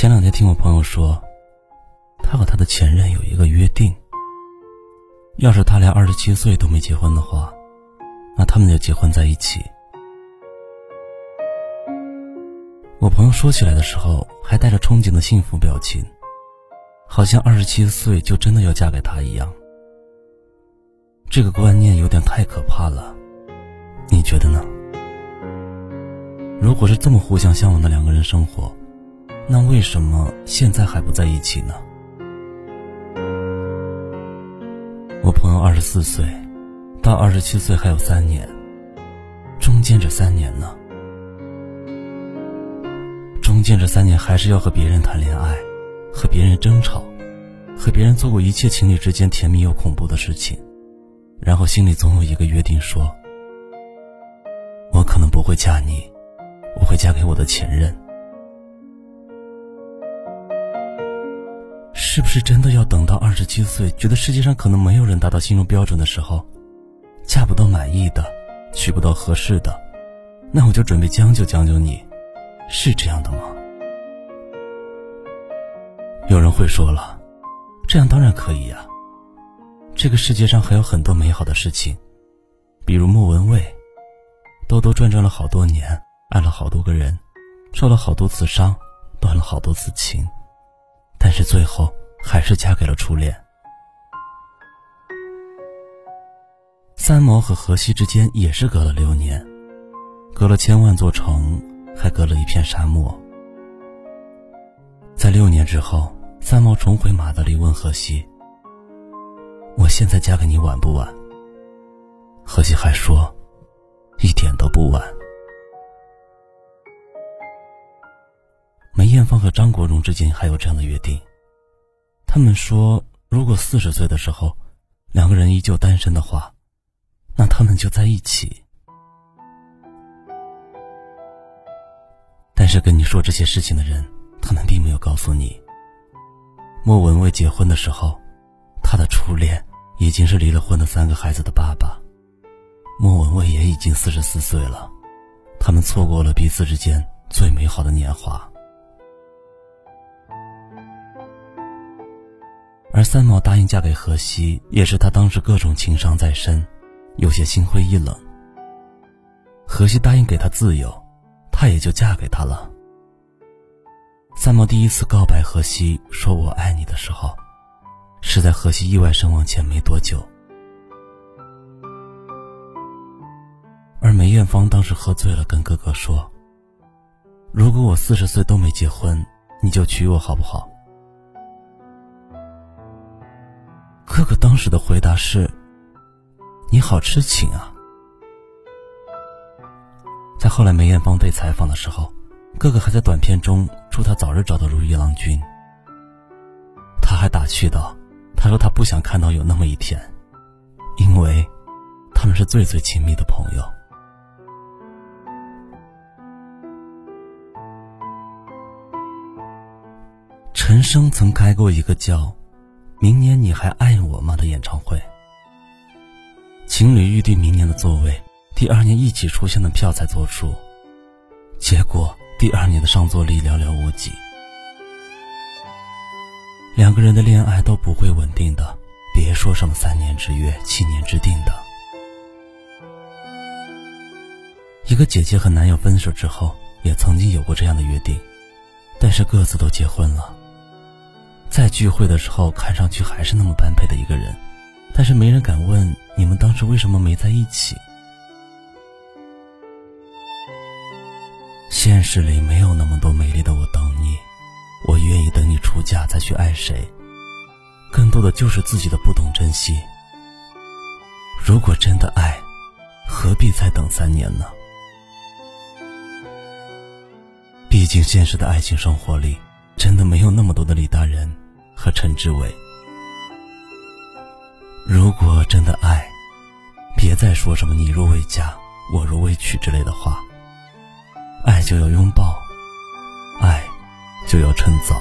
前两天听我朋友说，他和他的前任有一个约定，要是他俩二十七岁都没结婚的话，那他们就结婚在一起。我朋友说起来的时候，还带着憧憬的幸福表情，好像二十七岁就真的要嫁给他一样。这个观念有点太可怕了，你觉得呢？如果是这么互相向往的两个人生活，那为什么现在还不在一起呢？我朋友二十四岁，到二十七岁还有三年，中间这三年呢？中间这三年还是要和别人谈恋爱，和别人争吵，和别人做过一切情侣之间甜蜜又恐怖的事情，然后心里总有一个约定，说：我可能不会嫁你，我会嫁给我的前任。是不是真的要等到二十七岁，觉得世界上可能没有人达到心中标准的时候，嫁不到满意的，娶不到合适的，那我就准备将就将就你，是这样的吗？有人会说了，这样当然可以呀。这个世界上还有很多美好的事情，比如莫文蔚，兜兜转转了好多年，爱了好多个人，受了好多次伤，断了好多次情，但是最后。还是嫁给了初恋。三毛和荷西之间也是隔了六年，隔了千万座城，还隔了一片沙漠。在六年之后，三毛重回马德里，问荷西：“我现在嫁给你晚不晚？”荷西还说：“一点都不晚。”梅艳芳和张国荣之间还有这样的约定。他们说，如果四十岁的时候，两个人依旧单身的话，那他们就在一起。但是跟你说这些事情的人，他们并没有告诉你，莫文蔚结婚的时候，他的初恋已经是离了婚的三个孩子的爸爸，莫文蔚也已经四十四岁了，他们错过了彼此之间最美好的年华。三毛答应嫁给荷西，也是他当时各种情伤在身，有些心灰意冷。荷西答应给他自由，他也就嫁给他了。三毛第一次告白荷西说我爱你的时候，是在荷西意外身亡前没多久。而梅艳芳当时喝醉了，跟哥哥说：“如果我四十岁都没结婚，你就娶我好不好？”哥哥当时的回答是：“你好痴情啊。”在后来梅艳芳被采访的时候，哥哥还在短片中祝她早日找到如意郎君。他还打趣道：“他说他不想看到有那么一天，因为他们是最最亲密的朋友。”陈升曾开过一个叫。明年你还爱我吗的演唱会，情侣预定明年的座位，第二年一起出现的票才做出，结果第二年的上座率寥寥无几。两个人的恋爱都不会稳定的，别说什么三年之约、七年之定的。一个姐姐和男友分手之后，也曾经有过这样的约定，但是各自都结婚了。在聚会的时候，看上去还是那么般配的一个人，但是没人敢问你们当时为什么没在一起。现实里没有那么多美丽的我等你，我愿意等你出嫁再去爱谁，更多的就是自己的不懂珍惜。如果真的爱，何必再等三年呢？毕竟现实的爱情生活里，真的没有那么多的李大人和陈志伟。如果真的爱，别再说什么“你若未嫁，我若未娶”之类的话。爱就要拥抱，爱就要趁早。